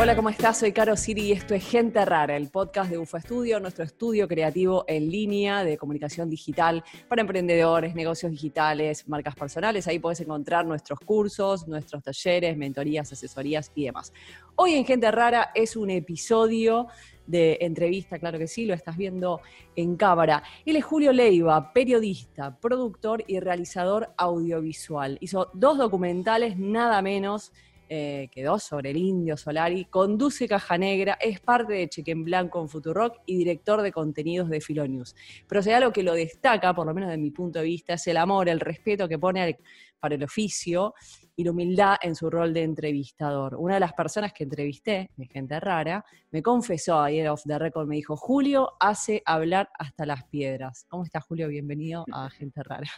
Hola, ¿cómo estás? Soy Caro Siri y esto es Gente Rara, el podcast de UFO Estudio, nuestro estudio creativo en línea de comunicación digital para emprendedores, negocios digitales, marcas personales. Ahí puedes encontrar nuestros cursos, nuestros talleres, mentorías, asesorías y demás. Hoy en Gente Rara es un episodio de entrevista, claro que sí, lo estás viendo en cámara. Él es Julio Leiva, periodista, productor y realizador audiovisual. Hizo dos documentales, nada menos eh, quedó sobre el Indio Solari, conduce Caja Negra, es parte de Cheque en Blanco en Futurock y director de contenidos de Filonews. Pero si algo que lo destaca, por lo menos de mi punto de vista, es el amor, el respeto que pone para el oficio y la humildad en su rol de entrevistador. Una de las personas que entrevisté, de gente rara, me confesó ayer off the record, me dijo, Julio hace hablar hasta las piedras. ¿Cómo estás, Julio? Bienvenido a Gente Rara.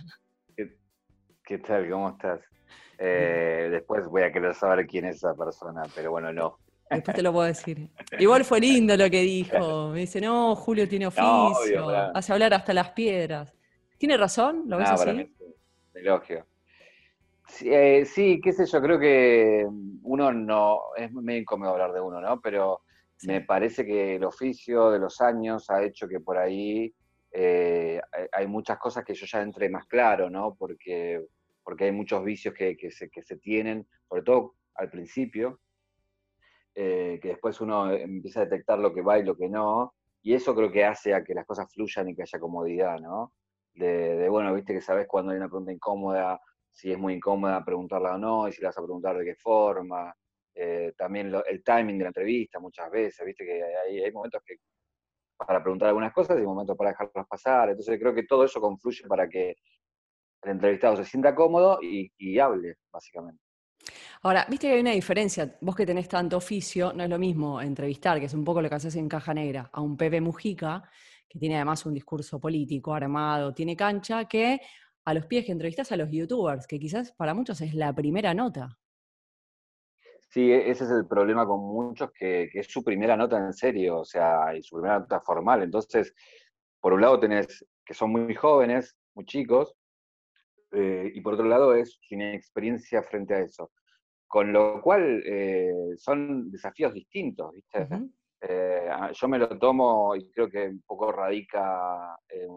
qué tal? ¿Cómo estás? Eh, después voy a querer saber quién es esa persona, pero bueno, no. Después te lo puedo decir. Igual fue lindo lo que dijo. Me dice, no, Julio tiene oficio, hace hablar hasta las piedras. ¿Tiene razón? ¿Lo ves no, así? Para mí elogio. Eh, sí, qué sé yo, creo que uno no, es medio incómodo hablar de uno, ¿no? Pero me parece que el oficio de los años ha hecho que por ahí eh, hay muchas cosas que yo ya entré más claro, ¿no? Porque porque hay muchos vicios que, se, que se, tienen, sobre todo al principio, eh, que después uno empieza a detectar lo que va y lo que no, y eso creo que hace a que las cosas fluyan y que haya comodidad, ¿no? De, bueno, viste que sabes cuando hay una pregunta incómoda, si es muy incómoda preguntarla o no, y si la vas a preguntar de qué forma, eh, también el timing de la entrevista muchas veces, viste que hay, hay momentos que para preguntar algunas cosas y momentos para dejarlas pasar, entonces creo que todo eso confluye para que el entrevistado se sienta cómodo y, hable, básicamente. Ahora, viste que hay una diferencia. Vos que tenés tanto oficio, no es lo mismo entrevistar, que es un poco lo que haces en Caja Negra, a un Pepe Mujica, que tiene además un discurso político armado, tiene cancha, que a los pies que entrevistas a los youtubers, que quizás para muchos es la primera nota. Sí, e-, ese es el problema con muchos, que, que es su primera nota en serio, o sea, y su primera nota formal. Entonces, por un lado tenés que son muy jóvenes, muy chicos, eh, y por otro lado es sin experiencia frente a eso. Con lo cual eh, son desafíos distintos, ¿viste? Eh, yo me lo tomo y creo que un poco radica el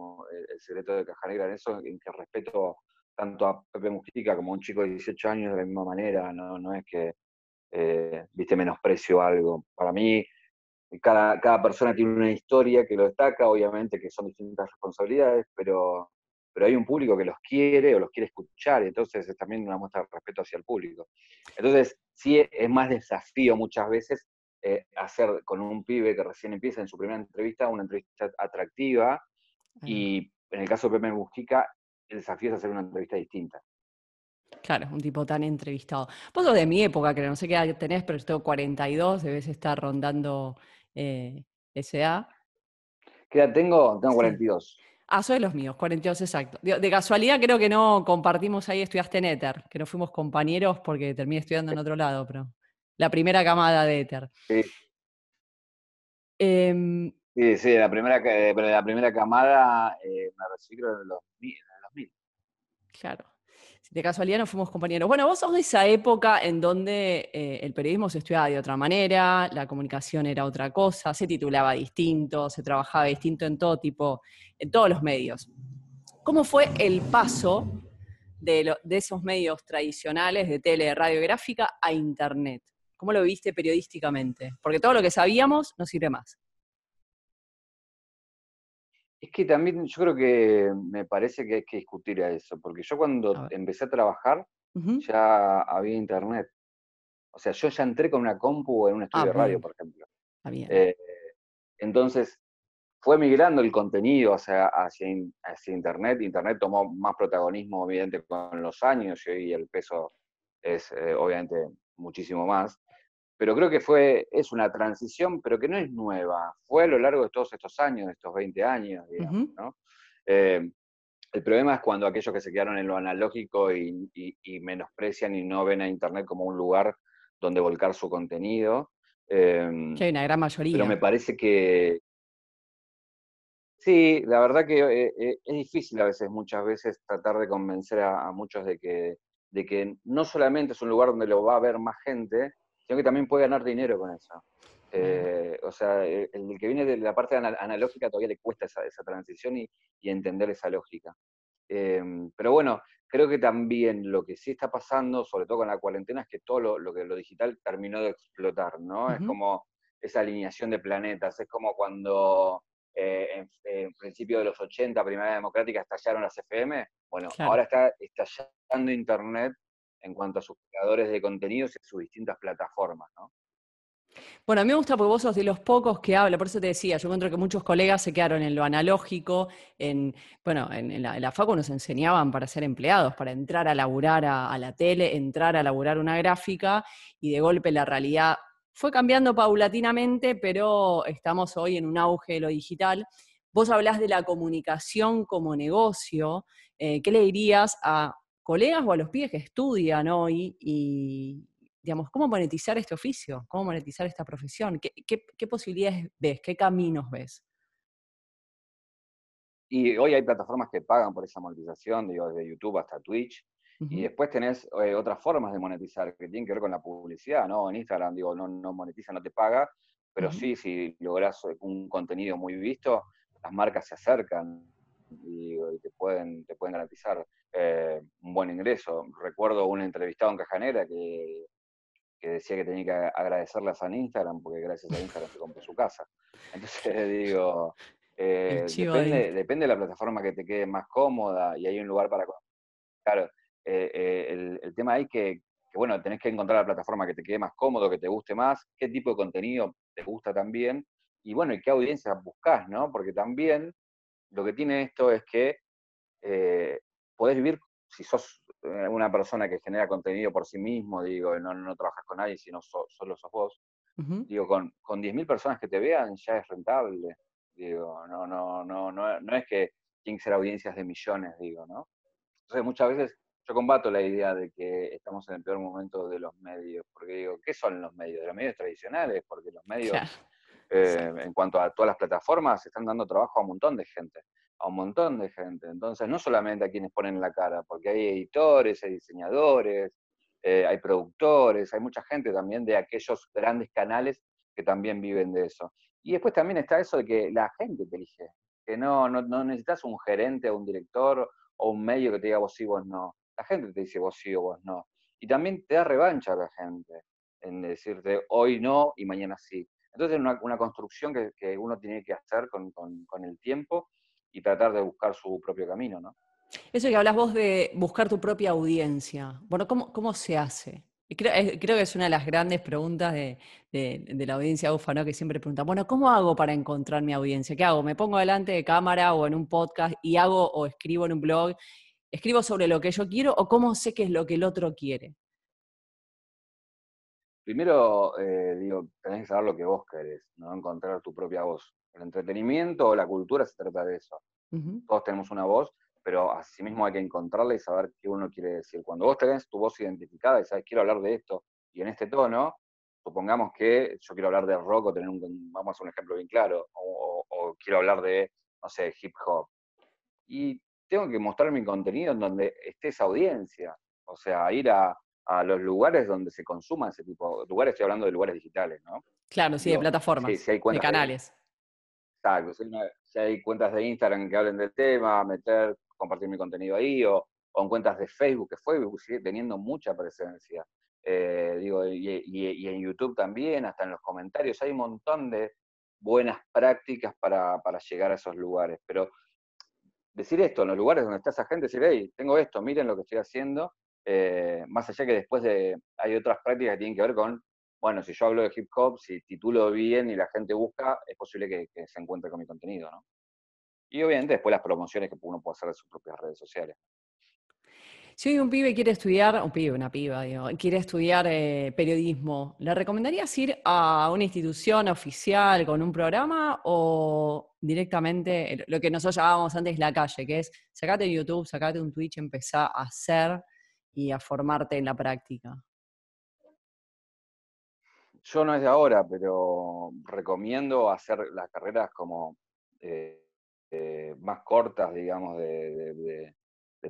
secreto de Caja Negra en eso, en que respeto tanto a Pepe Mujica como a un chico de 18 años de la misma manera, no, no es que, viste, menosprecio algo. Para mí, cada, cada persona tiene una historia que lo destaca, obviamente que son distintas responsabilidades, pero pero hay un público que los quiere o los quiere escuchar, entonces es también una muestra de respeto hacia el público. Entonces, sí es más desafío muchas veces eh, hacer con un pibe que recién empieza en su primera entrevista una entrevista atractiva, y en el caso de Pepe Mujica, el desafío es hacer una entrevista distinta. Claro, un tipo tan entrevistado. Vos sos de mi época, que no sé qué edad tenés, pero yo tengo 42, debes estar rondando eh, SA. ¿Qué edad tengo? Tengo 42. Ah, soy de los míos, 42 exacto. De, casualidad creo que no compartimos ahí, estudiaste en Ether, que no fuimos compañeros porque terminé estudiando en otro lado, pero la primera camada de Ether. Sí. Em, sí, sí, la primera, la primera camada eh, me recibí en los, en los mil. Claro de casualidad no fuimos compañeros. Bueno, vos sos de esa época en donde eh, el periodismo se estudiaba de otra manera, la comunicación era otra cosa, se titulaba distinto, se trabajaba distinto en todo tipo, en todos los medios. ¿Cómo fue el paso de, esos medios tradicionales de tele, radiográfica a Internet? ¿Cómo lo viste periodísticamente? Porque todo lo que sabíamos no sirve más. Es que también yo creo que me parece que hay que discutir a eso, porque yo cuando empecé a trabajar ya había internet. O sea, yo ya entré con una compu en un estudio ah, de radio, por ejemplo. Eh, entonces, fue migrando el contenido hacia, hacia, Internet. Internet tomó más protagonismo, obviamente, con los años y hoy el peso es, eh, obviamente, muchísimo más pero creo que fue, es una transición, pero que no es nueva, fue a lo largo de todos estos años, de estos 20 años, digamos, ¿no? Eh, el problema es cuando aquellos que se quedaron en lo analógico y, menosprecian y no ven a Internet como un lugar donde volcar su contenido. Eh, que hay una gran mayoría. Pero me parece que, Sí, la verdad que eh, es difícil a veces, muchas veces, tratar de convencer a, muchos de que, de que no solamente es un lugar donde lo va a ver más gente, sino que también puede ganar dinero con eso. Eh, o sea, el, que viene de la parte analógica todavía le cuesta esa, transición y, entender esa lógica. Em, pero bueno, creo que también lo que sí está pasando, sobre todo con la cuarentena, es que todo lo, que lo digital terminó de explotar, ¿no? Es como esa alineación de planetas, es como cuando eh, en, principio de los 80, Primera Democrática, estallaron las FM. Bueno, ahora está estallando Internet en cuanto a sus creadores de contenidos y sus distintas plataformas, ¿no? Bueno, a mí me gusta porque vos sos de los pocos que habla, por eso te decía, yo encuentro que muchos colegas se quedaron en lo analógico, en, bueno, en, la, FACU nos enseñaban para ser empleados, para entrar a laburar a, la tele, entrar a laburar una gráfica, y de golpe la realidad fue cambiando paulatinamente, pero estamos hoy en un auge de lo digital. Vos hablás de la comunicación como negocio, eh, ¿qué le dirías a colegas o a los pibes que estudian hoy y, digamos, cómo monetizar este oficio, cómo monetizar esta profesión, qué, posibilidades ves, qué caminos ves. Y hoy hay plataformas que pagan por esa monetización, digo, desde YouTube hasta Twitch. Y después tenés eh, otras formas de monetizar que tienen que ver con la publicidad, ¿no? En Instagram, digo, no, no monetiza, no te paga, pero sí, si logras un contenido muy visto, las marcas se acercan y, te, pueden, te pueden garantizar eh, un buen ingreso. Recuerdo un entrevistado en Cajanera que que decía que tenía que agradecerle a Instagram, porque gracias a Instagram se compró su casa. Entonces digo, eh, depende, de la plataforma que te quede más cómoda y hay un lugar para... Claro, eh, eh, el, tema ahí que, que, bueno, tenés que encontrar la plataforma que te quede más cómodo, que te guste más, qué tipo de contenido te gusta también, y bueno, y qué audiencia buscas, ¿no? Porque también lo que tiene esto es que podés vivir, si sos eh, una persona que genera contenido por sí mismo, digo, no, no trabajas con nadie, sino solo sos vos, digo, con, con 10.000 personas que te vean ya es rentable, digo, no, no, no, no, no es que tienen que ser audiencias de millones, digo, ¿no? Entonces muchas veces yo combato la idea de que estamos en el peor momento de los medios, porque digo, ¿qué son los medios? Los medios tradicionales, porque los medios, eh, en cuanto a todas las plataformas, están dando trabajo a un montón de gente a un montón de gente. Entonces, no solamente a quienes ponen la cara, porque hay editores, hay diseñadores, eh, hay productores, hay mucha gente también de aquellos grandes canales que también viven de eso. Y después también está eso de que la gente te elige, que no, no, necesitas un gerente o un director o un medio que te diga vos sí, vos no. La gente te dice vos sí o vos no. Y también te da revancha a la gente en decirte hoy no y mañana sí. Entonces es una, una construcción que, que, uno tiene que hacer con, el tiempo y tratar de buscar su propio camino, ¿no? Eso que hablas vos de buscar tu propia audiencia. Bueno, ¿cómo, se hace? Creo, creo, que es una de las grandes preguntas de, la audiencia UFA, ¿no? Que siempre pregunta, bueno, ¿cómo hago para encontrar mi audiencia? ¿Qué hago? ¿Me pongo delante de cámara o en un podcast y hago o escribo en un blog? ¿Escribo sobre lo que yo quiero o cómo sé qué es lo que el otro quiere? Primero, eh, digo, tenés que saber lo que vos querés, ¿no? Encontrar tu propia voz. El entretenimiento o la cultura se trata de eso. Todos tenemos una voz, pero asimismo hay que encontrarla y saber qué uno quiere decir. Cuando vos tenés tu voz identificada y sabes, quiero hablar de esto y en este tono, supongamos que yo quiero hablar de rock o tener un, vamos a hacer un ejemplo bien claro, o, quiero hablar de, no sé, hip hop. Y tengo que mostrar mi contenido en donde esté esa audiencia. O sea, ir a, los lugares donde se consuma ese tipo de lugares, estoy hablando de lugares digitales, ¿no? Claro, sí, de plataformas, de canales. Exacto, si, hay cuentas de Instagram que hablen del tema, meter, compartir mi contenido ahí, o, en cuentas de Facebook, que fue sigue teniendo mucha presencia. Eh, digo, y, en YouTube también, hasta en los comentarios, hay un montón de buenas prácticas para, llegar a esos lugares. Pero decir esto, en los lugares donde está esa gente, decir, hey, tengo esto, miren lo que estoy haciendo, eh, más allá que después de, hay otras prácticas que tienen que ver con bueno, si yo hablo de hip hop, si titulo bien y la gente busca, es posible que, se encuentre con mi contenido, ¿no? Y obviamente después las promociones que uno puede hacer de sus propias redes sociales. Si hoy un pibe quiere estudiar, un pibe, una piba, digo, quiere estudiar eh, periodismo, ¿le recomendarías ir a una institución oficial con un programa o directamente lo que nosotros llamábamos antes la calle, que es sacate YouTube, sacate un Twitch, empezá a hacer y a formarte en la práctica? yo no es de ahora, pero recomiendo hacer las carreras como eh, eh, más cortas, digamos, de,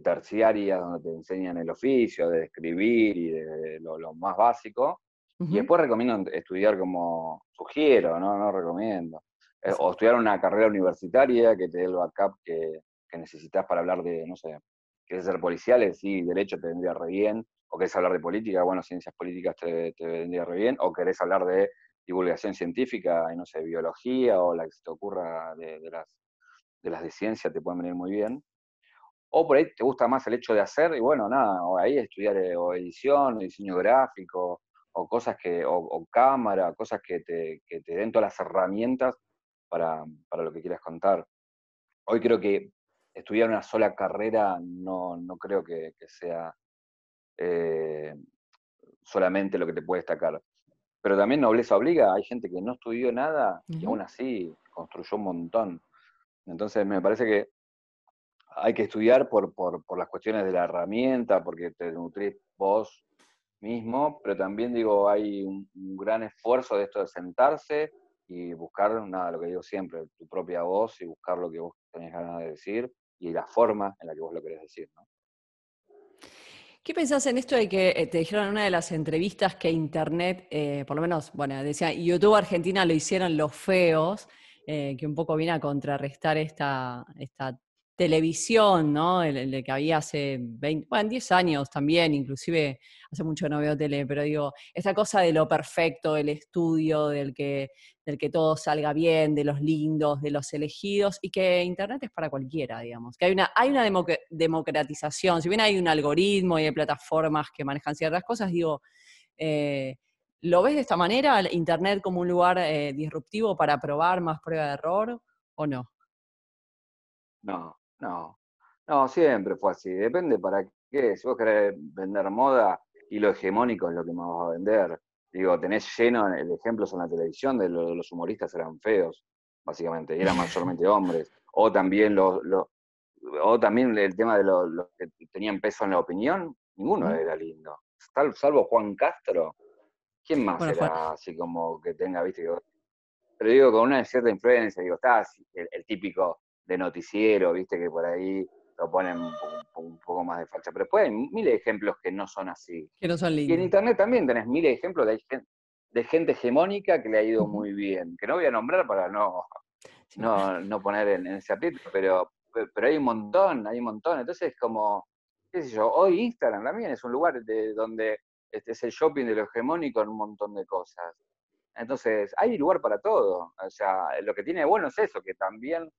terciarias, donde te enseñan el oficio, de escribir y de lo, más básico. Y después recomiendo estudiar como sugiero, no, no recomiendo. Eh, o estudiar una carrera universitaria que te dé el backup que, que necesitas para hablar de, no sé, querés ser policiales, sí, derecho te vendría re bien, o querés hablar de política, bueno, ciencias políticas te, vendría re bien, o querés hablar de divulgación científica, no sé, biología, o la que se te ocurra de, las, de las de ciencia, te pueden venir muy bien. O por ahí te gusta más el hecho de hacer, y bueno, nada, o ahí estudiar eh, o edición, o diseño gráfico, o cosas que, o, cámara, cosas que te, que te, den todas las herramientas para, para, lo que quieras contar. Hoy creo que estudiar una sola carrera no, no creo que, sea eh, solamente lo que te puede destacar. Pero también nobleza obliga, hay gente que no estudió nada y aún así construyó un montón. Entonces me parece que hay que estudiar por, por, por las cuestiones de la herramienta, porque te nutrís vos mismo, pero también digo, hay un, gran esfuerzo de esto de sentarse y buscar, nada, lo que digo siempre, tu propia voz y buscar lo que vos tenés ganas de decir y la forma en la que vos lo querés decir, ¿no? ¿Qué pensás en esto de que eh, te dijeron en una de las entrevistas que Internet, eh, por lo menos, bueno, decía, YouTube Argentina lo hicieron los feos, eh, que un poco viene a contrarrestar esta, esta televisión, ¿no? El, que había hace 20, bueno, 10 años también, inclusive hace mucho no veo tele, pero digo, esta cosa de lo perfecto, del estudio, del que, del que todo salga bien, de los lindos, de los elegidos, y que Internet es para cualquiera, digamos. Que hay una, hay una democratización, si bien hay un algoritmo y hay plataformas que manejan ciertas cosas, digo, eh, ¿lo ves de esta manera, Internet como un lugar eh, disruptivo para probar más prueba de error o no? No, no, no, siempre fue así. Depende para qué. Si vos querés vender moda y lo hegemónico es lo que más vas a vender. Digo, tenés lleno el ejemplo en la televisión de los, humoristas eran feos, básicamente, y eran mayormente hombres. O también los, o también el tema de los, que tenían peso en la opinión, ninguno era lindo. Salvo Juan Castro, ¿quién más era así como que tenga, viste? Pero digo, con una cierta influencia, digo, está el típico de noticiero, viste que por ahí lo ponen un, poco más de facha. Pero después hay miles de ejemplos que no son así. Que no son lindos. Y en internet también tenés miles de ejemplos de, de gente hegemónica que le ha ido muy bien. Que no voy a nombrar para no, no, poner en, ese aprieto, pero, pero hay un montón, hay un montón. Entonces, como, qué sé yo, hoy Instagram también es un lugar de donde este es el shopping de lo hegemónico en un montón de cosas. Entonces, hay lugar para todo. O sea, lo que tiene bueno es eso, que también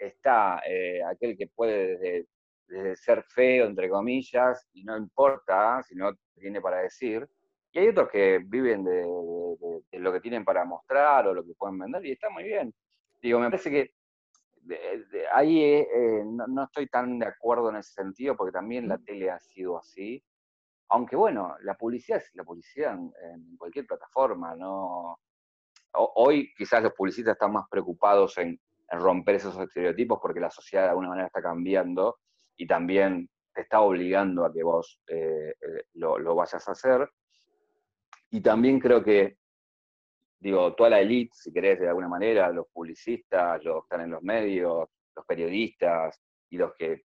está eh, aquel que puede desde, ser feo, entre comillas, y no importa si no tiene para decir, y hay otros que viven de, lo que tienen para mostrar o lo que pueden vender, y está muy bien. Digo, me parece que ahí eh, eh, no, estoy tan de acuerdo en ese sentido, porque también la tele ha sido así. Aunque bueno, la publicidad es la publicidad en, cualquier plataforma, ¿no? hoy quizás los publicistas están más preocupados en romper esos estereotipos porque la sociedad de alguna manera está cambiando y también te está obligando a que vos eh, eh, lo, vayas a hacer. Y también creo que, digo, toda la élite, si querés, de alguna manera, los publicistas, los que están en los medios, los periodistas y los que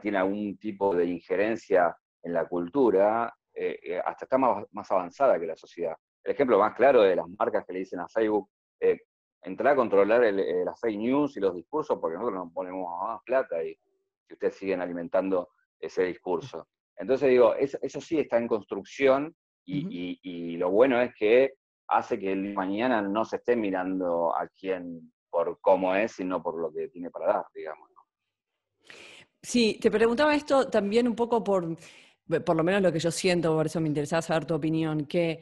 tienen algún tipo de injerencia en la cultura, eh, hasta está más, más, avanzada que la sociedad. El ejemplo más claro de las marcas que le dicen a Facebook, entrar a controlar el, eh, las fake news y los discursos porque nosotros nos ponemos más plata y si ustedes siguen alimentando ese discurso. Entonces digo, eso, sí está en construcción y, lo bueno es que hace que el mañana no se esté mirando a quién por cómo es, sino por lo que tiene para dar, digamos. Sí, te preguntaba esto también un poco por, por lo menos lo que yo siento, por eso me interesaba saber tu opinión, que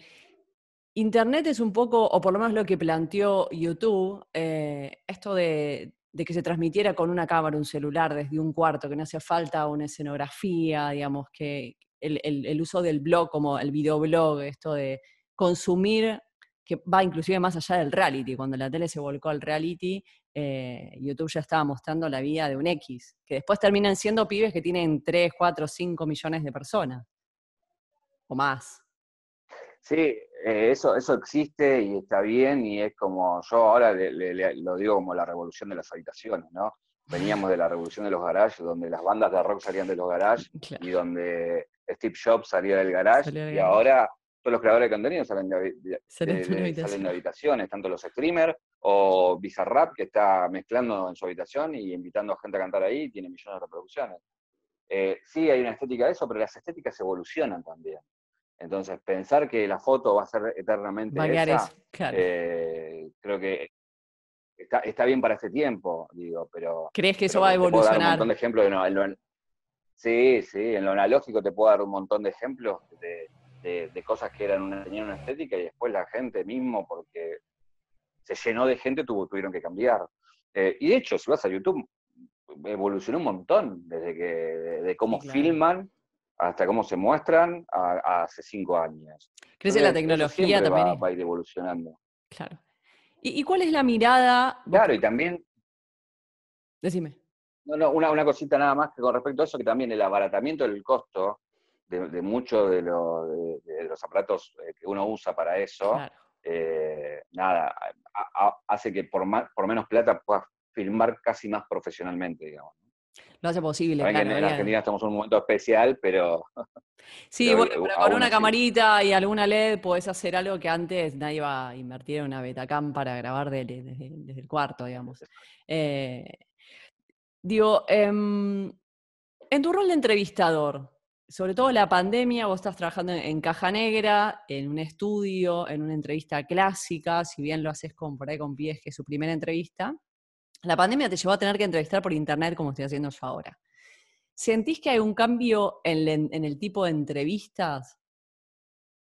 Internet es un poco, o por lo menos lo que planteó YouTube, eh, esto de, que se transmitiera con una cámara, un celular desde un cuarto, que no hacía falta una escenografía, digamos, que el, uso del blog como el videoblog, esto de consumir, que va inclusive más allá del reality, cuando la tele se volcó al reality, eh, YouTube ya estaba mostrando la vida de un X, que después terminan siendo pibes que tienen 3, 4, 5 millones de personas, o más. Sí, eh, eso, eso existe y está bien y es como, yo ahora lo digo como la revolución de las habitaciones, ¿no? Veníamos de la revolución de los garages, donde las bandas de rock salían de los garages y donde Steve Jobs salía del garage y ahora todos los creadores de contenido salen de, salen de habitaciones, tanto los streamers o Bizarrap, que está mezclando en su habitación y invitando a gente a cantar ahí, y tiene millones de reproducciones. Eh, sí, hay una estética de eso, pero las estéticas evolucionan también. Entonces, pensar que la foto va a ser eternamente esa, eh, creo que está, bien para este tiempo, digo, pero... ¿Crees que eso va a evolucionar? un montón de ejemplos. sí, sí, en lo analógico te puedo dar un montón de ejemplos de, cosas que eran una, tenían una estética y después la gente mismo, porque se llenó de gente, tuvo, tuvieron que cambiar. Eh, y de hecho, si vas a YouTube, evolucionó un montón, desde que, de, cómo filman hasta cómo se muestran hace cinco años. Crece la tecnología también. Va, a ir evolucionando. Claro. ¿Y, cuál es la mirada? Claro, y también. Decime. No, no, una, cosita nada más que con respecto a eso, que también el abaratamiento del costo de, muchos de, los aparatos eh, que uno usa para eso, eh, nada, hace que por, más, por menos plata puedas filmar casi más profesionalmente, digamos. Lo hace posible. Claro, en, Argentina estamos en un momento especial, pero. Sí, bueno, pero con una camarita y alguna LED podés hacer algo que antes nadie iba a invertir en una Betacam para grabar desde, el cuarto, digamos. Eh, digo, em, en tu rol de entrevistador, sobre todo la pandemia, vos estás trabajando en, Caja Negra, en un estudio, en una entrevista clásica, si bien lo haces con, por ahí con Pies, que es su primera entrevista. La pandemia te llevó a tener que entrevistar por internet como estoy haciendo yo ahora. ¿Sentís que hay un cambio en, el tipo de entrevistas?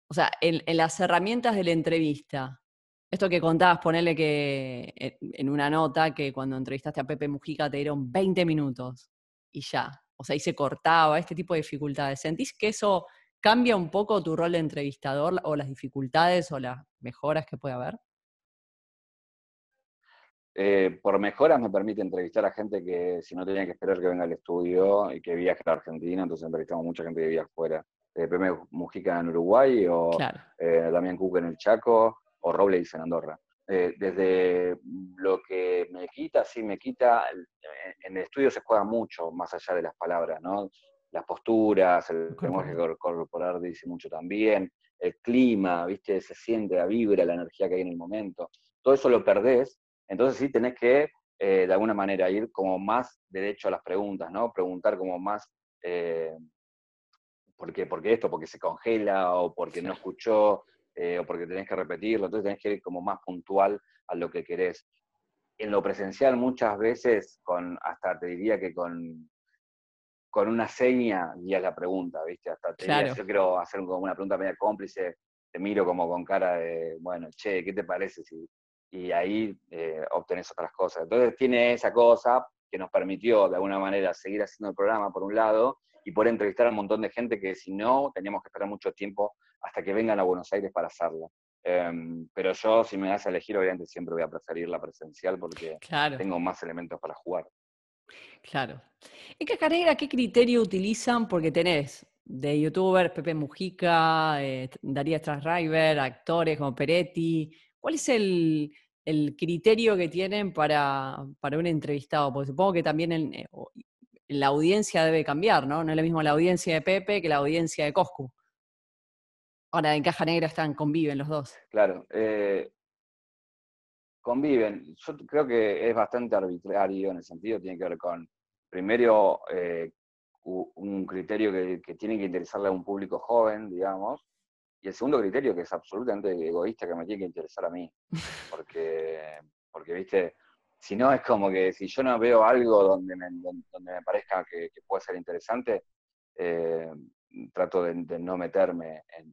O sea, en, las herramientas de la entrevista. Esto que contabas, ponerle que en una nota que cuando entrevistaste a Pepe Mujica te dieron 20 minutos y ya. O sea, ahí se cortaba, este tipo de dificultades. ¿Sentís que eso cambia un poco tu rol de entrevistador o las dificultades o las mejoras que puede haber? Eh, por mejoras me permite entrevistar a gente que si no tenía que esperar que venga al estudio y que viaje a Argentina, entonces entrevistamos mucha gente que viaja afuera. Eh, Pepe Mujica en Uruguay, o eh, Damián Cook en el Chaco, o Robles en Andorra. Eh, desde lo que me quita, sí me quita, en el estudio se juega mucho más allá de las palabras, ¿no? Las posturas, el lenguaje corporal dice mucho también, el clima, ¿viste? Se siente la vibra, la energía que hay en el momento. Todo eso lo perdés entonces sí tenés que, eh, de alguna manera, ir como más derecho a las preguntas, ¿no? Preguntar como más, eh, ¿por, qué, ¿por qué esto? ¿Porque se congela? ¿O porque no escuchó? Eh, ¿O porque tenés que repetirlo? Entonces tenés que ir como más puntual a lo que querés. En lo presencial muchas veces, con hasta te diría que con, con una seña guías la pregunta, ¿viste? Hasta te diría, yo quiero hacer como una pregunta media cómplice, te miro como con cara de, bueno, che, ¿qué te parece si y ahí eh, obtenés otras cosas. Entonces tiene esa cosa que nos permitió de alguna manera seguir haciendo el programa por un lado y poder entrevistar a un montón de gente que si no teníamos que esperar mucho tiempo hasta que vengan a Buenos Aires para hacerlo. Em, pero yo, si me das a elegir, obviamente siempre voy a preferir la presencial porque tengo más elementos para jugar. Claro. ¿En qué carrera, qué criterio utilizan? Porque tenés de youtubers, Pepe Mujica, eh, Darío Strasriver, actores como Peretti. ¿Cuál es el, criterio que tienen para, un entrevistado, porque supongo que también eh, la audiencia debe cambiar, ¿no? No es lo mismo la audiencia de Pepe que la audiencia de Coscu. Ahora, en Caja Negra están, conviven los dos. Claro. Eh, conviven. Yo creo que es bastante arbitrario en el sentido, tiene que ver con, primero, eh, un criterio que, tiene que interesarle a un público joven, digamos, y el segundo criterio, que es absolutamente egoísta, que me tiene que interesar a mí. Porque, porque viste, si no es como que si yo no veo algo donde me, donde me parezca que, puede ser interesante, eh, trato de, no meterme en,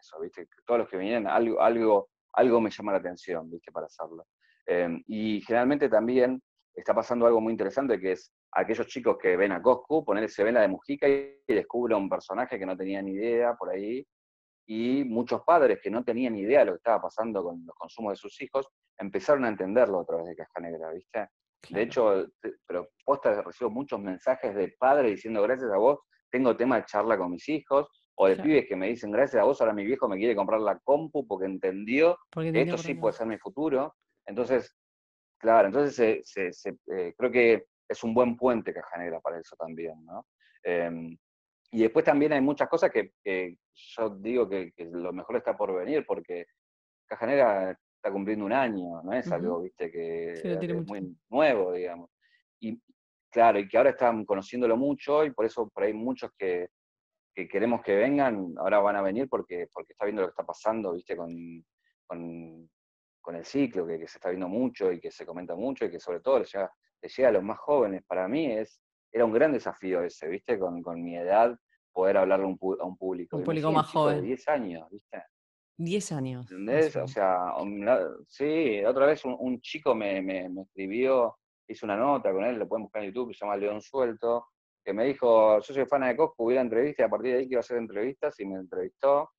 eso, ¿viste? Todos los que vienen, algo, algo, algo me llama la atención, ¿viste? Para hacerlo. Em, y generalmente también está pasando algo muy interesante, que es aquellos chicos que ven a Coscu, ponerse ven la de Mujica y, descubren un personaje que no tenían ni idea por ahí, y muchos padres que no tenían idea de lo que estaba pasando con los consumos de sus hijos, empezaron a entenderlo a través de Caja Negra, ¿viste? De hecho, pero posta recibo muchos mensajes de padres diciendo gracias a vos, tengo tema de charla con mis hijos, o de pibes que me dicen gracias a vos, ahora mi viejo me quiere comprar la compu porque entendió que esto sí puede ser mi futuro. Entonces, claro, entonces se, eh, creo que es un buen puente Caja Negra para eso también, ¿no? Em, Y después también hay muchas cosas que, yo digo que, lo mejor está por venir, porque Cajanera está cumpliendo un año, no es algo, viste, que es muy nuevo, digamos. Y claro, y que ahora están conociéndolo mucho y por eso por ahí muchos que, queremos que vengan, ahora van a venir porque, porque está viendo lo que está pasando, viste, con, con, el ciclo, que, se está viendo mucho y que se comenta mucho y que sobre todo le llega, llega a los más jóvenes. Para mí es, era un gran desafío ese, viste, con, mi edad, poder hablarle a un, público. Un público más joven. De 10 años, viste. 10 años. ¿Entendés? O sea, sí, otra vez un, chico me, me, me, escribió, hice una nota con él, lo pueden buscar en YouTube, se llama León Suelto, que me dijo, yo soy fan de Cosco, hubiera entrevista y a partir de ahí a hacer entrevistas y me entrevistó.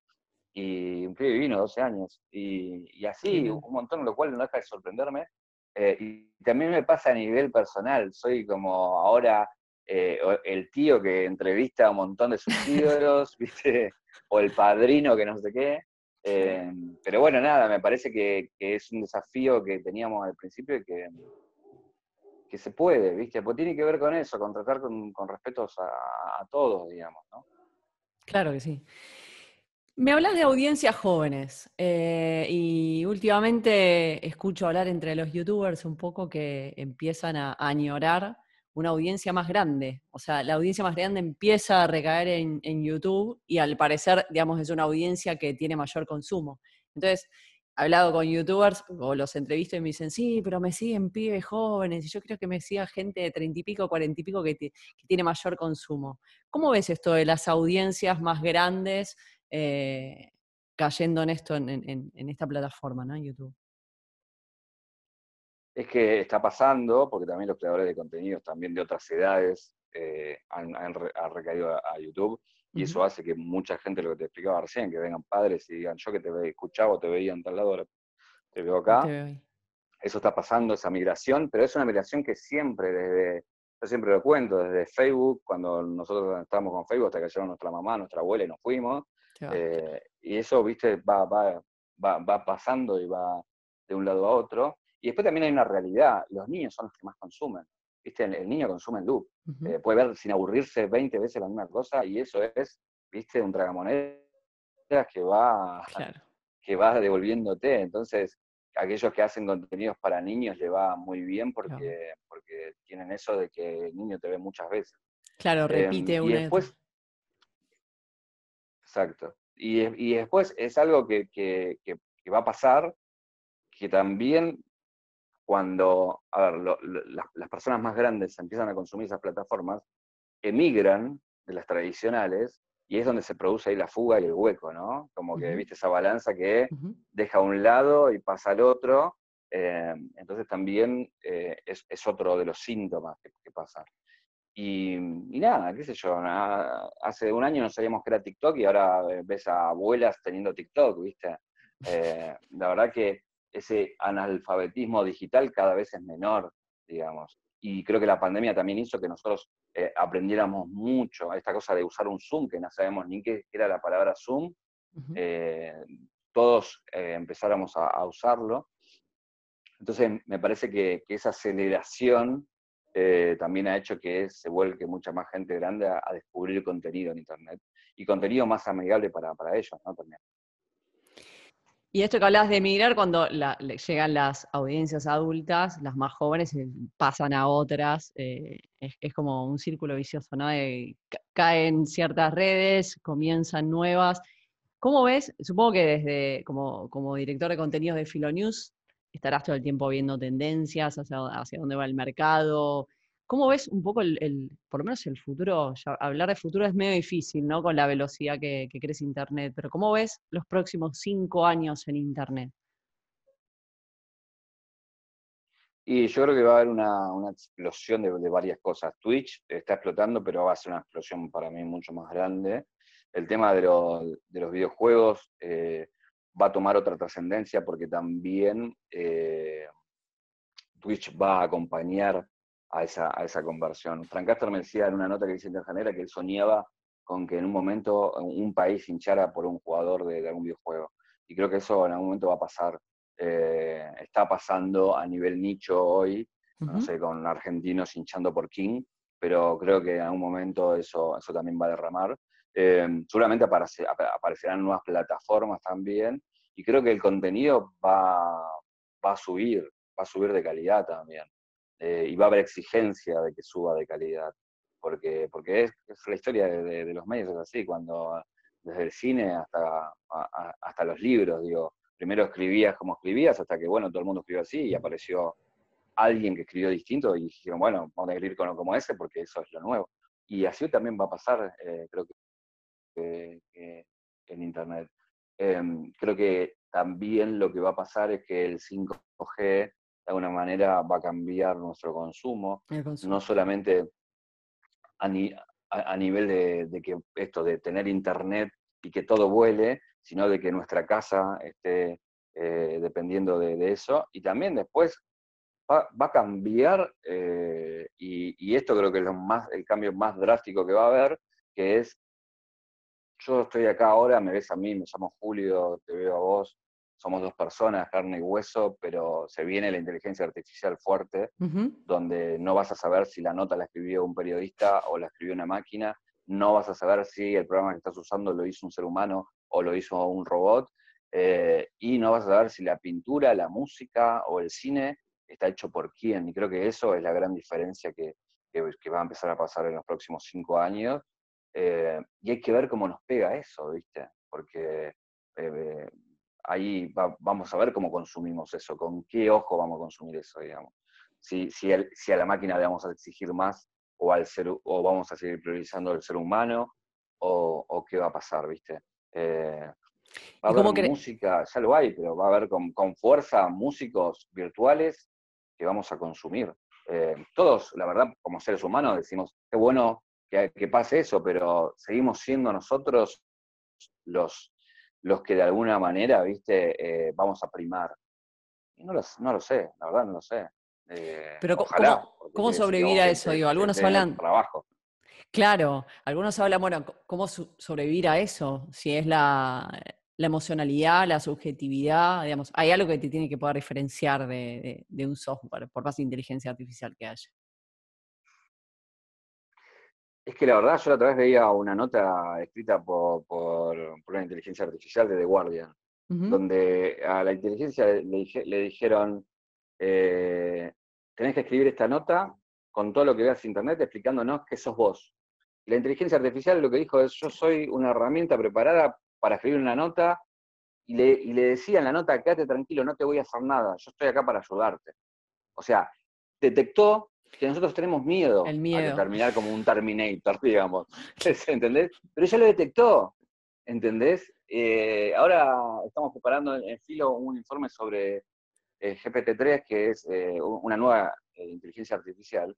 Y un pibe vino, 12 años. Y, así, un montón, lo cual no deja de sorprenderme. Eh, y también me pasa a nivel personal, soy como ahora eh, el tío que entrevista a un montón de sus ídolos, ¿viste? O el padrino que no sé qué. Eh, pero bueno, nada, me parece que, es un desafío que teníamos al principio y que, que se puede, ¿viste? Pues tiene que ver con eso, con tratar con, con respetos a, todos, digamos, ¿no? Claro que sí. Me hablas de audiencias jóvenes eh, y últimamente escucho hablar entre los youtubers un poco que empiezan a, añorar una audiencia más grande. O sea, la audiencia más grande empieza a recaer en, YouTube y al parecer, digamos, es una audiencia que tiene mayor consumo. Entonces, hablado con youtubers o los entrevisto y me dicen, sí, pero me siguen pibes jóvenes y yo creo que me siga gente de treinta y pico, cuarenta y pico que, tiene mayor consumo. ¿Cómo ves esto de las audiencias más grandes eh, cayendo en esto, en, esta plataforma, ¿no? En YouTube. Es que está pasando, porque también los creadores de contenidos también de otras edades eh, han, recaído a YouTube y eso hace que mucha gente, lo que te explicaba recién, que vengan padres y digan, yo que te escuchaba o te veía en tal lado, te veo acá. eso está pasando, esa migración, pero es una migración que siempre, desde, yo siempre lo cuento, desde Facebook, cuando nosotros estábamos con Facebook, hasta que llegó nuestra mamá, nuestra abuela y nos fuimos. Eh, y eso, viste, va, va, va, pasando y va de un lado a otro. Y después también hay una realidad, los niños son los que más consumen. ¿viste? El, niño consume en loop. Eh, puede ver sin aburrirse 20 veces la misma cosa y eso es, ¿viste? Un tragamonedas que va, que va devolviéndote. Entonces, aquellos que hacen contenidos para niños le va muy bien porque, porque tienen eso de que el niño te ve muchas veces. Claro, repite em, una. Y después, exacto. Y, después es algo que, que, que va a pasar, que también cuando a ver, las personas más grandes empiezan a consumir esas plataformas, emigran de las tradicionales y es donde se produce ahí la fuga y el hueco, ¿no? Como que, viste, esa balanza que deja a un lado y pasa al otro. Eh, entonces también eh, es, otro de los síntomas que, pasa. Y, nada, qué sé yo, hace un año no sabíamos que era TikTok y ahora ves a abuelas teniendo TikTok, ¿viste? Eh, la verdad que ese analfabetismo digital cada vez es menor, digamos. Y creo que la pandemia también hizo que nosotros eh, aprendiéramos mucho esta cosa de usar un Zoom, que no sabemos ni qué era la palabra Zoom. Eh, todos eh, empezáramos a, usarlo. Entonces, me parece que, esa aceleración también ha hecho que se vuelque mucha más gente grande a, descubrir contenido en Internet y contenido más amigable para, para ellos, ¿no? También. Y esto que hablabas de emigrar, cuando llegan las audiencias adultas, las más jóvenes eh, pasan a otras, eh, es, como un círculo vicioso, ¿no? caen ciertas redes, comienzan nuevas. ¿Cómo ves? Supongo que desde, como, como director de contenidos de Filonews, estarás todo el tiempo viendo tendencias hacia, hacia dónde va el mercado, ¿Cómo ves un poco el, por lo menos el futuro? hablar de futuro es medio difícil, ¿no? Con la velocidad que, crece Internet, pero ¿cómo ves los próximos cinco años en Internet? Y yo creo que va a haber una, explosión de, varias cosas. Twitch está explotando, pero va a ser una explosión para mí mucho más grande. El tema de, los videojuegos eh, va a tomar otra trascendencia porque también eh, Twitch va a acompañar a esa, a esa conversión. Frank Castor me decía en una nota que dice en Janera que él soñaba con que en un momento un país hinchara por un jugador de, algún videojuego. Y creo que eso en algún momento va a pasar. Eh, está pasando a nivel nicho hoy, no sé, con argentinos hinchando por King. pero creo que en algún momento eso, eso también va a derramar. Eh, seguramente aparecerán nuevas plataformas también, y creo que el contenido va, va a subir, va a subir de calidad también. Eh, y va a haber exigencia de que suba de calidad, porque, porque es, la historia de, los medios, es así, cuando desde el cine hasta, hasta los libros, digo, primero escribías como escribías, hasta que, bueno, todo el mundo escribió así y apareció alguien que escribió distinto y dijeron, bueno, vamos a escribir con, como ese porque eso es lo nuevo. Y así también va a pasar, eh, creo que, en Internet. Em, creo que también lo que va a pasar es que el 5G de alguna manera va a cambiar nuestro consumo, no solamente a, nivel de, que esto de tener internet y que todo vuele, sino de que nuestra casa esté eh, dependiendo de, eso. Y también después va, a cambiar, eh, y, esto creo que es lo más, el cambio más drástico que va a haber, que es yo estoy acá ahora, me ves a mí, me llamo Julio, te veo a vos, somos dos personas, carne y hueso, pero se viene la inteligencia artificial fuerte, donde no vas a saber si la nota la escribió un periodista o la escribió una máquina, no vas a saber si el programa que estás usando lo hizo un ser humano o lo hizo un robot, eh, y no vas a saber si la pintura, la música o el cine está hecho por quién. Y creo que eso es la gran diferencia que, que va a empezar a pasar en los próximos cinco años eh, y hay que ver cómo nos pega eso, ¿viste? Porque eh, ahí vamos a ver cómo consumimos eso, con qué ojo vamos a consumir eso, digamos. Si, si, si a la máquina le vamos a exigir más o, al ser, o vamos a seguir priorizando al ser humano o, o qué va a pasar, ¿viste? Eh, va a haber música, ya lo hay, pero va a haber con, con fuerza músicos virtuales que vamos a consumir. todos, la verdad, como seres humanos, decimos, qué bueno que, pase eso, pero seguimos siendo nosotros los, los que de alguna manera, viste, eh, vamos a primar. Y no lo, no lo sé, la verdad no lo sé. Eh, pero ¿cómo, ¿cómo sobrevivir a eso? Digo, algunos hablan... Trabajo. Claro, algunos hablan, bueno, ¿cómo sobrevivir a eso? Si es la, emocionalidad, la subjetividad, digamos, hay algo que te tiene que poder diferenciar de, de un software, por más inteligencia artificial que haya. Es que la verdad, yo la otra vez veía una nota escrita por, por, una inteligencia artificial de The Guardian, donde a la inteligencia le, dijeron, eh, tenés que escribir esta nota con todo lo que veas en internet explicándonos qué sos vos. Y la inteligencia artificial lo que dijo es, yo soy una herramienta preparada para escribir una nota y le, y le decía en la nota, quédate tranquilo, no te voy a hacer nada, yo estoy acá para ayudarte. O sea, detectó que nosotros tenemos miedo, a terminar como un Terminator, digamos. ¿Entendés? Pero ella lo detectó, ¿entendés? Eh, ahora estamos preparando en Filo un informe sobre eh, GPT-3, que es eh, una nueva inteligencia artificial,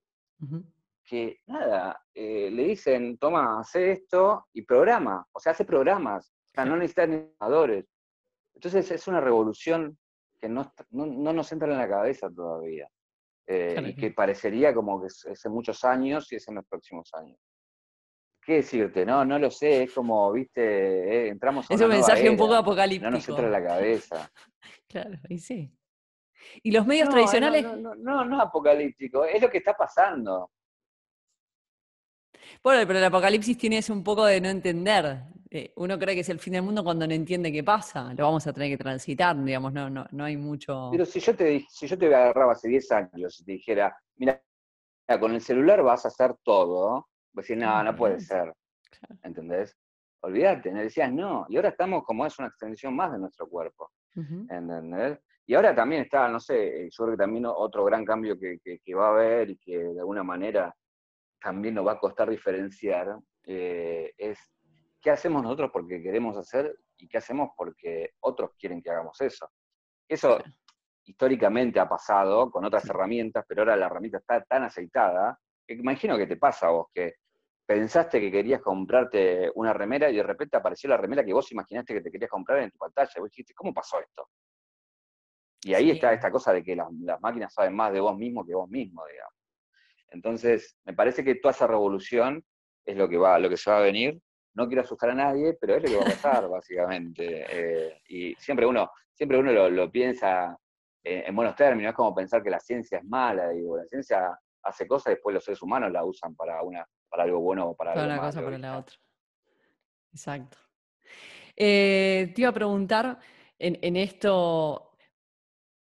que nada, le dicen, toma, hace esto y programa, o sea, hace programas, o sea, no necesita animadores. Entonces es una revolución que no, no nos entra en la cabeza todavía. Eh, y que parecería como que es hace muchos años y es en los próximos años. ¿Qué decirte? No, no lo sé, es como, viste, eh, entramos a Es un mensaje un poco apocalíptico. No nos entra en la cabeza. claro, y sí. ¿Y los medios tradicionales? No, no, no, no, es apocalíptico, es lo que está pasando. Bueno, pero el apocalipsis tiene ese un poco de no entender. Eh, uno cree que es el fin del mundo cuando no entiende qué pasa, lo vamos a tener que transitar, digamos, no, no, no hay mucho... Pero si yo te, si yo te agarraba hace 10 años y te dijera, mira, con el celular vas a hacer todo, pues decir, no, no puede ser, ¿entendés? Olvídate, me decías no, y ahora estamos como es una extensión más de nuestro cuerpo, ¿entendés? Y ahora también está, no sé, yo creo que también otro gran cambio que, va a haber y que de alguna manera también nos va a costar diferenciar eh, es qué hacemos nosotros porque queremos hacer y qué hacemos porque otros quieren que hagamos eso. Eso históricamente ha pasado con otras herramientas, pero ahora la herramienta está tan aceitada que imagino que te pasa a vos, que pensaste que querías comprarte una remera y de repente apareció la remera que vos imaginaste que te querías comprar en tu pantalla. Y vos dijiste, ¿cómo pasó esto? Y ahí está esta cosa de que las, máquinas saben más de vos mismo que vos mismo, digamos. Entonces, me parece que toda esa revolución es lo que va, lo que se va a venir, no quiero asustar a nadie, pero es lo que va a pasar, básicamente. Eh, y siempre uno, siempre uno lo, piensa en, buenos términos, es como pensar que la ciencia es mala, digo, la ciencia hace cosas y después los seres humanos la usan para, una, para algo bueno o para, algo algo una cosa para la otra. Exacto. Eh, te iba a preguntar en, en esto,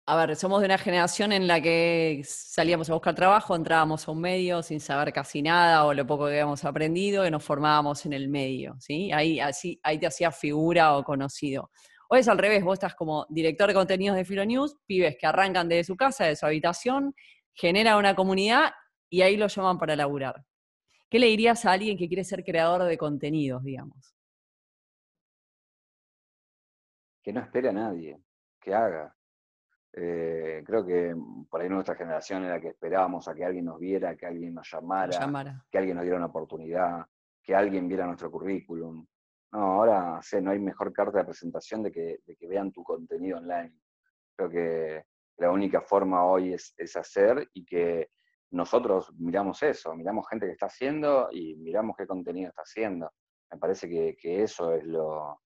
a ver, somos de una generación en la que salíamos a buscar trabajo, entrábamos a un medio sin saber casi nada o lo poco que habíamos aprendido y nos formábamos en el medio, ¿sí? Ahí, así, ahí te hacía figura o conocido. Hoy es al revés, vos estás como director de contenidos de Filonews, pibes que arrancan desde su casa, de su habitación, generan una comunidad y ahí lo llaman para laburar. ¿Qué le dirías a alguien que quiere ser creador de contenidos, digamos? Que no espere a nadie, que haga, eh, creo que por ahí nuestra generación era que esperábamos a que alguien nos viera, que alguien nos llamara, que alguien nos diera una oportunidad, que alguien viera nuestro currículum. No, ahora sé, no hay mejor carta de presentación de que, vean tu contenido online. Creo que la única forma hoy es, hacer y que nosotros miramos eso, miramos gente que está haciendo y miramos qué contenido está haciendo. Me parece que, eso es lo,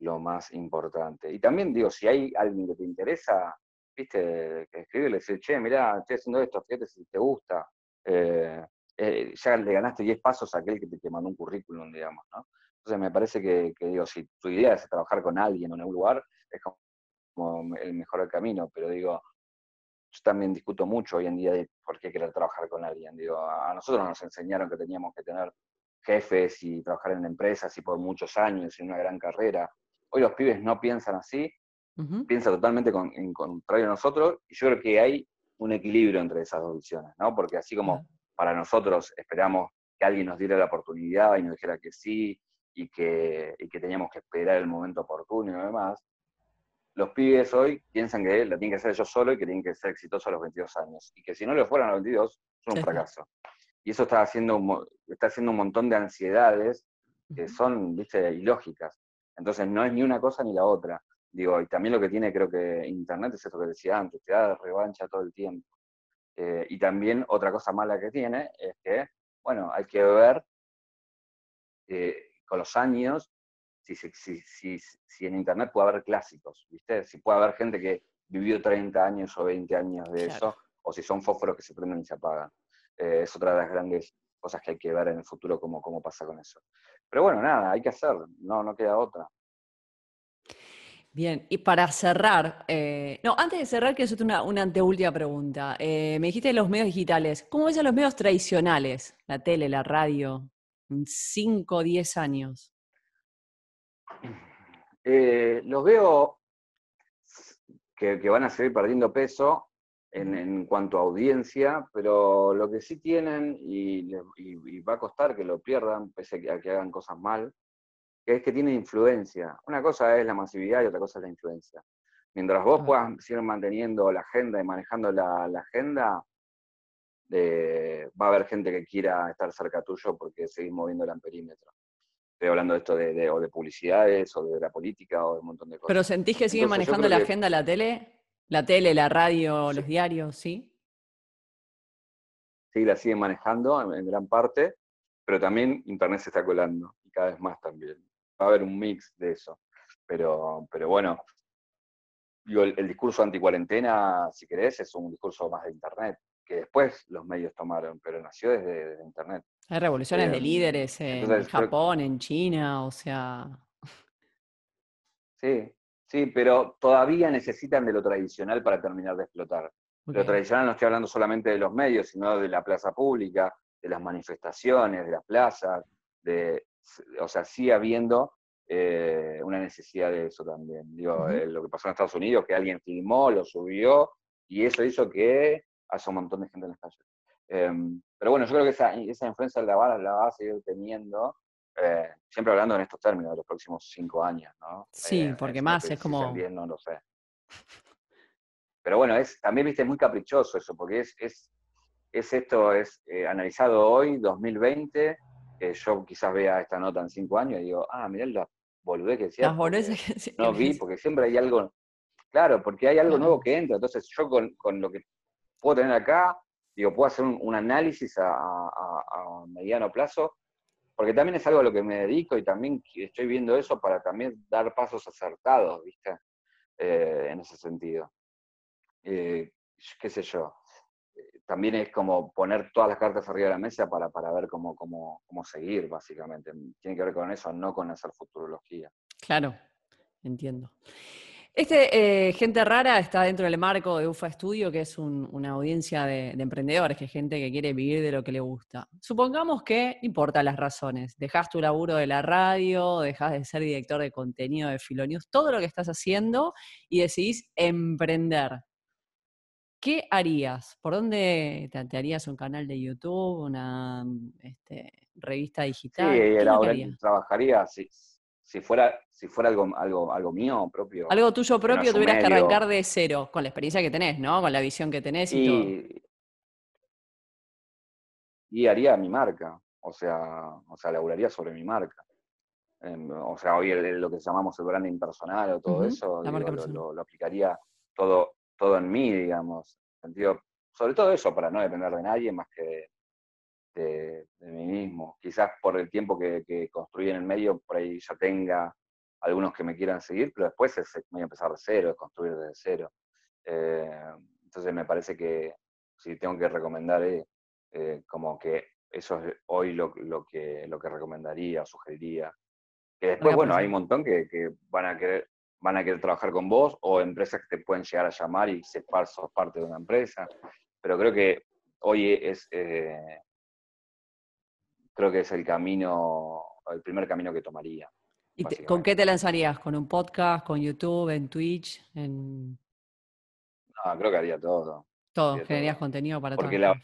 lo más importante. Y también digo, si hay alguien que te interesa, viste, que escribe y le dice, che, mirá, estoy haciendo esto, fíjate si te gusta. Eh, eh, ya le ganaste 10 pasos a aquel que te, mandó un currículum, digamos, ¿no? Entonces me parece que, digo, si tu idea es trabajar con alguien en un lugar, es como el mejor camino, pero digo, yo también discuto mucho hoy en día de por qué querer trabajar con alguien. Digo, a nosotros nos enseñaron que teníamos que tener jefes y trabajar en empresas y por muchos años y una gran carrera. Hoy los pibes no piensan así piensa totalmente en contrario a nosotros, y yo creo que hay un equilibrio entre esas dos visiones, ¿no? Porque así como para nosotros esperamos que alguien nos diera la oportunidad y nos dijera que sí, y que, y que teníamos que esperar el momento oportuno y demás, los pibes hoy piensan que la tienen que hacer ellos solo y que tienen que ser exitosos a los 22 años, y que si no lo fueran a los 22, son un fracaso. Y eso está haciendo, está haciendo un montón de ansiedades que son, viste, ilógicas. Entonces no es ni una cosa ni la otra. Digo, y también lo que tiene creo que Internet es esto que decía antes, te da revancha todo el tiempo. Eh, y también otra cosa mala que tiene es que, bueno, hay que ver eh, con los años si, si, si, en Internet puede haber clásicos, ¿viste? Si puede haber gente que vivió 30 años o 20 años de eso, o si son fósforos que se prenden y se apagan. Eh, es otra de las grandes cosas que hay que ver en el futuro cómo, cómo pasa con eso. Pero bueno, nada, hay que hacer, no, no queda otra. Bien, y para cerrar, eh, no, antes de cerrar, quiero hacerte una, una anteúltima pregunta. Eh, me dijiste los medios digitales. ¿Cómo ves los medios tradicionales? La tele, la radio, en 5 o 10 años. Eh, los veo que, van a seguir perdiendo peso en, cuanto a audiencia, pero lo que sí tienen, y, y, va a costar que lo pierdan, pese a que hagan cosas mal, que es que tiene influencia. Una cosa es la masividad y otra cosa es la influencia. Mientras vos puedas seguir manteniendo la agenda y manejando la, agenda, eh, va a haber gente que quiera estar cerca tuyo porque seguís moviendo el perímetro. Estoy hablando de esto de, o de publicidades, o de la política, o de un montón de cosas. ¿Pero sentís que sigue manejando la agenda la tele? ¿La tele, la radio, los diarios, sí? Sí, la siguen manejando en gran parte, pero también Internet se está colando, y cada vez más también a haber un mix de eso. Pero, pero bueno, el, discurso anti-cuarentena, si querés, es un discurso más de Internet, que después los medios tomaron, pero nació desde, Internet. Hay revoluciones de em, líderes en Japón, en China, o sea... Sí, sí, pero todavía necesitan de lo tradicional para terminar de explotar. Lo tradicional no estoy hablando solamente de los medios, sino de la plaza pública, de las manifestaciones, de las plazas, de, o sea, sigue habiendo eh, una necesidad de eso también. Digo, eh, lo que pasó en Estados Unidos, que alguien filmó, lo subió, y eso hizo que haya un montón de gente en las calles. Em, pero bueno, yo creo que esa, esa influencia la va, la va a seguir teniendo, eh, siempre hablando en estos términos, de los próximos cinco años, ¿no? Sí, porque más es como... no lo sé. Pero bueno, es, también, viste, es muy caprichoso eso, porque es, es, es esto, es analizado hoy, 2020, yo quizás vea esta nota en cinco años y digo, ah, mirá la boludez que decía. No vi, porque siempre hay algo, claro, porque hay algo nuevo que entra. Entonces yo con, lo que puedo tener acá, digo, puedo hacer un, análisis a, mediano plazo, porque también es algo a lo que me dedico y también estoy viendo eso para también dar pasos acertados, ¿viste? Eh, en ese sentido. Eh, qué sé yo también es como poner todas las cartas arriba de la mesa para, para ver cómo, cómo, cómo seguir, básicamente. Tiene que ver con eso, no con hacer futurología. Claro, entiendo. Este eh, Gente Rara está dentro del marco de UFA Studio, que es una audiencia de, emprendedores, que es gente que quiere vivir de lo que le gusta. Supongamos que, no importa las razones, dejas tu laburo de la radio, dejas de ser director de contenido de Filonews, todo lo que estás haciendo y decidís emprender. ¿Qué harías? ¿Por dónde te, harías un canal de YouTube, una este, revista digital? Sí, trabajaría, sí si fuera, si fuera algo, algo, algo mío propio. Algo tuyo propio, tuvieras que arrancar de cero, con la experiencia que tenés, ¿no? Con la visión que tenés y, todo. Y haría mi marca, o sea, o sea, laburaría sobre mi marca. Em, o sea, hoy lo que llamamos el branding personal o todo eso, lo, aplicaría todo, todo en mí, digamos. Sentido, sobre todo eso, para no depender de nadie más que de, mí mismo. Quizás por el tiempo que, construí en el medio, por ahí ya tenga algunos que me quieran seguir, pero después es, voy a empezar de cero, es construir desde cero. Eh, entonces me parece que si tengo que recomendar, eh, eh, como que eso es hoy lo, que, lo que recomendaría, sugeriría. Que después, bueno, hay un montón que, van a querer van a querer trabajar con vos o empresas que te pueden llegar a llamar y ser sos parte de una empresa. Pero creo que hoy es, creo que es el camino, el primer camino que tomaría. ¿Y con qué te lanzarías? ¿Con un podcast, con YouTube, en Twitch? En... No, creo que haría todo. Todo, generarías contenido para porque La...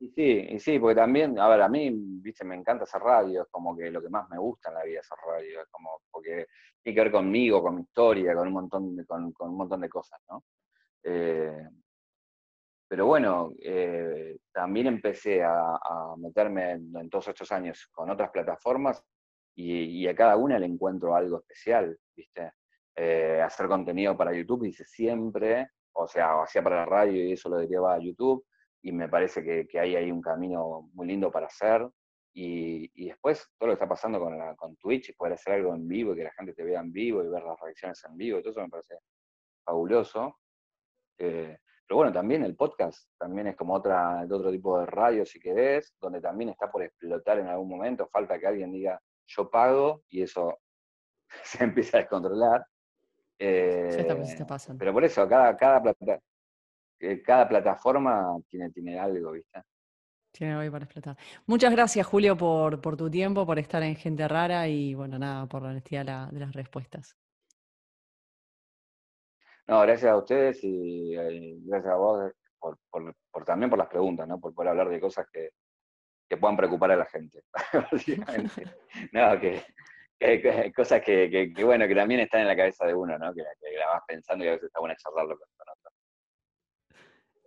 Y sí, y sí, porque también, a ver, a mí, viste, me encanta hacer radio, es como que lo que más me gusta en la vida es hacer radio, es como, porque tiene que ver conmigo, con mi historia, con un montón de, cosas, ¿no? Eh, pero bueno, eh, también empecé a, meterme en, todos estos años con otras plataformas y, a cada una le encuentro algo especial, ¿viste? Eh, hacer contenido para YouTube hice siempre, o sea, hacía para la radio y eso lo derivaba a YouTube, y me parece que, hay ahí un camino muy lindo para hacer. Y, después todo lo que está pasando con, con Twitch y poder hacer algo en vivo y que la gente te vea en vivo y ver las reacciones en vivo, todo eso me parece fabuloso. Eh, pero bueno, también el podcast también es como otra, otro tipo de radio, si querés, donde también está por explotar en algún momento. Falta que alguien diga, yo pago, y eso se empieza a descontrolar. Eh, pero por eso, cada, cada, eh, cada plataforma tiene, tiene algo, ¿viste? Tiene algo para explotar. Muchas gracias, Julio, por, por, tu tiempo, por estar en Gente Rara y, bueno, nada, por la honestidad de las respuestas. No, gracias a ustedes y, eh, gracias a vos por, también por las preguntas, ¿no? Por poder hablar de cosas que, puedan preocupar a la gente, básicamente. no, que, cosas que, bueno, que también están en la cabeza de uno, ¿no? Que, la vas pensando y a veces está bueno charlarlo con, otros.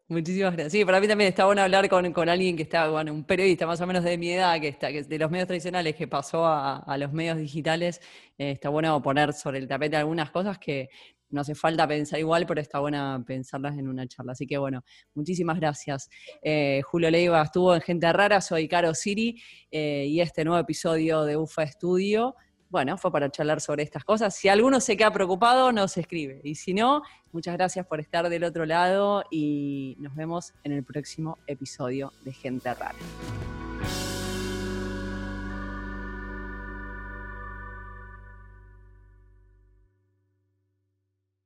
Muchísimas gracias. Sí, para mí también está bueno hablar con, alguien que está, bueno, un periodista más o menos de mi edad, que está, que de los medios tradicionales, que pasó a, los medios digitales. Eh, está bueno poner sobre el tapete algunas cosas que no hace falta pensar igual, pero está buena pensarlas en una charla. Así que bueno, muchísimas gracias. Eh, Julio Leiva estuvo en Gente Rara, soy Caro Siri eh, y este nuevo episodio de UFA Estudio, bueno, fue para charlar sobre estas cosas. Si alguno se queda preocupado, nos escribe. Y si no, muchas gracias por estar del otro lado y nos vemos en el próximo episodio de Gente Rara.